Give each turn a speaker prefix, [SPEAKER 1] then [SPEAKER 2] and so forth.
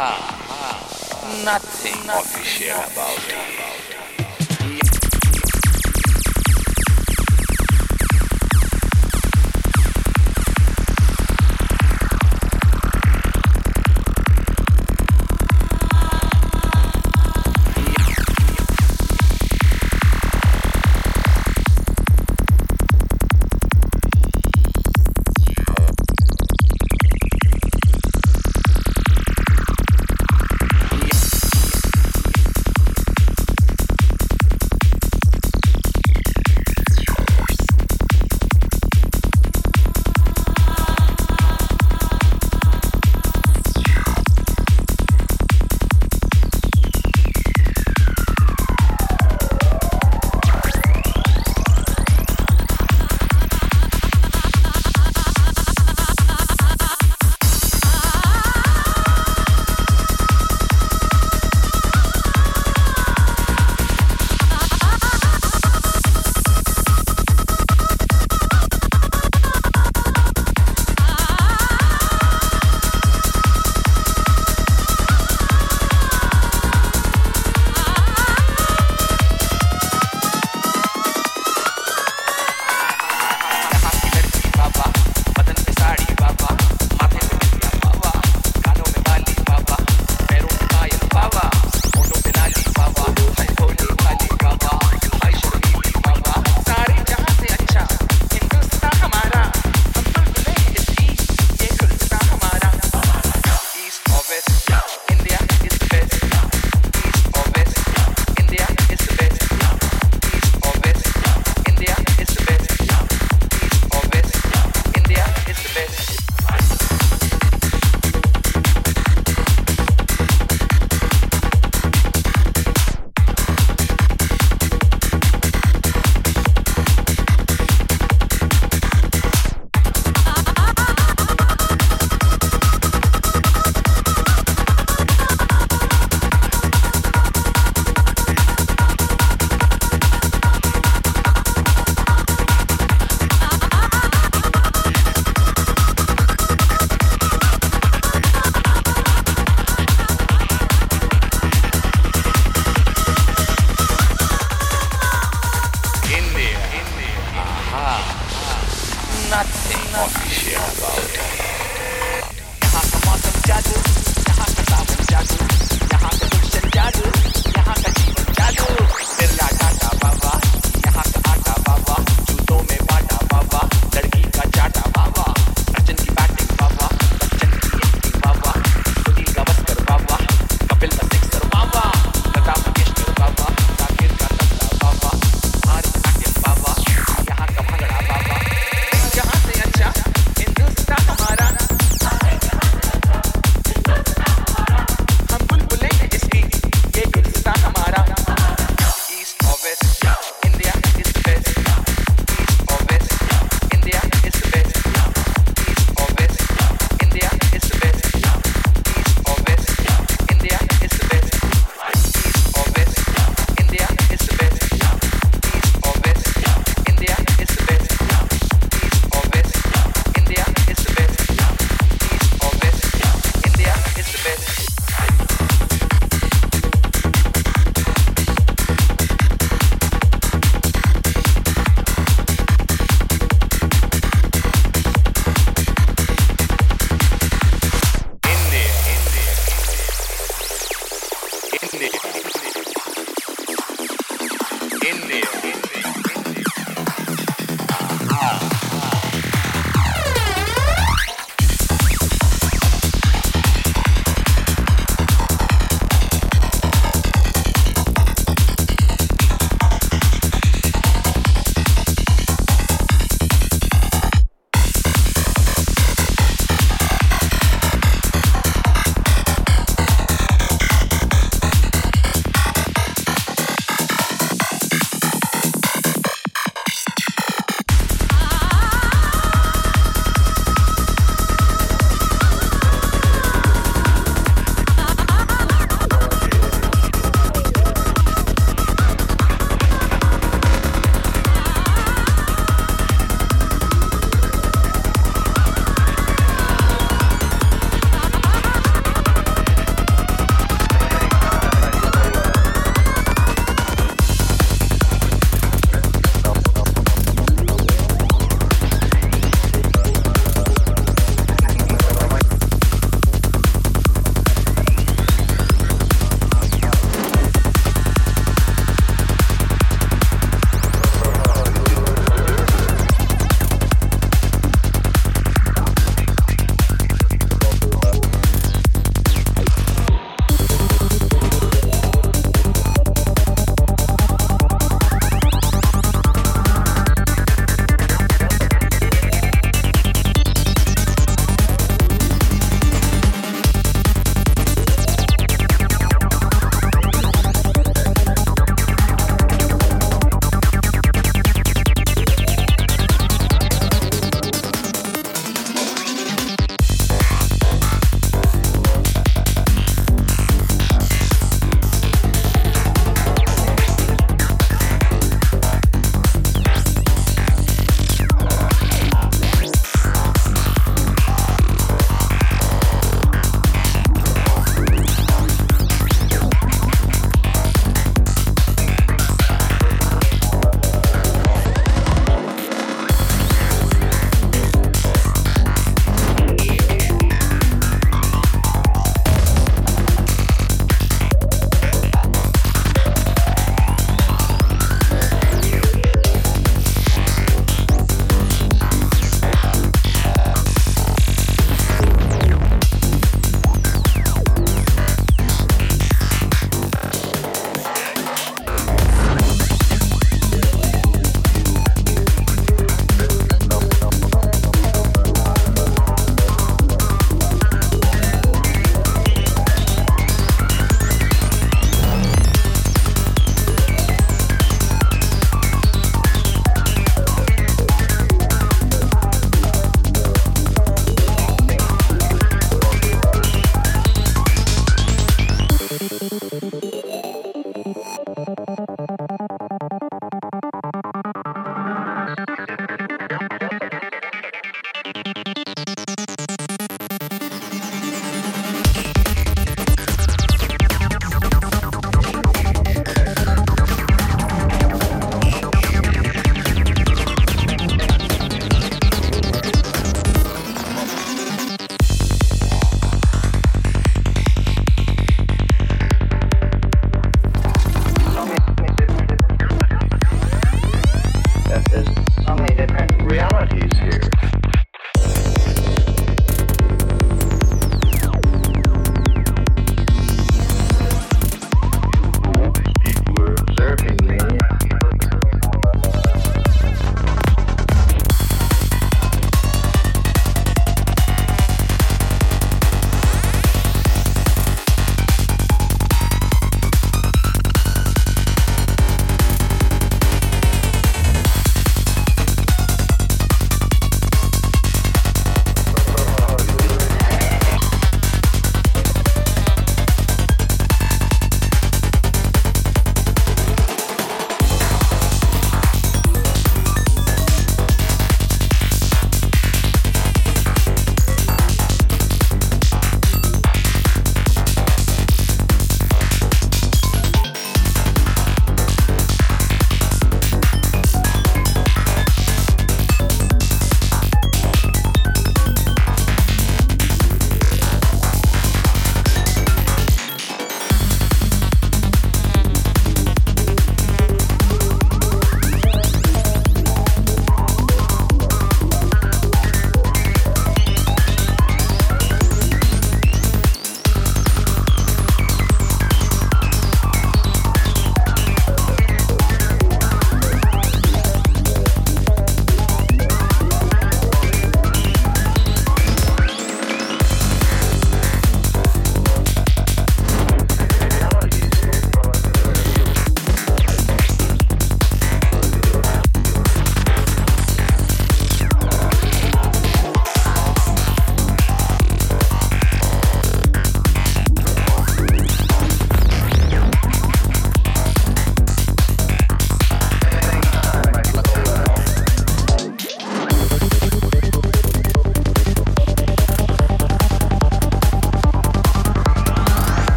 [SPEAKER 1] Nothing official about it.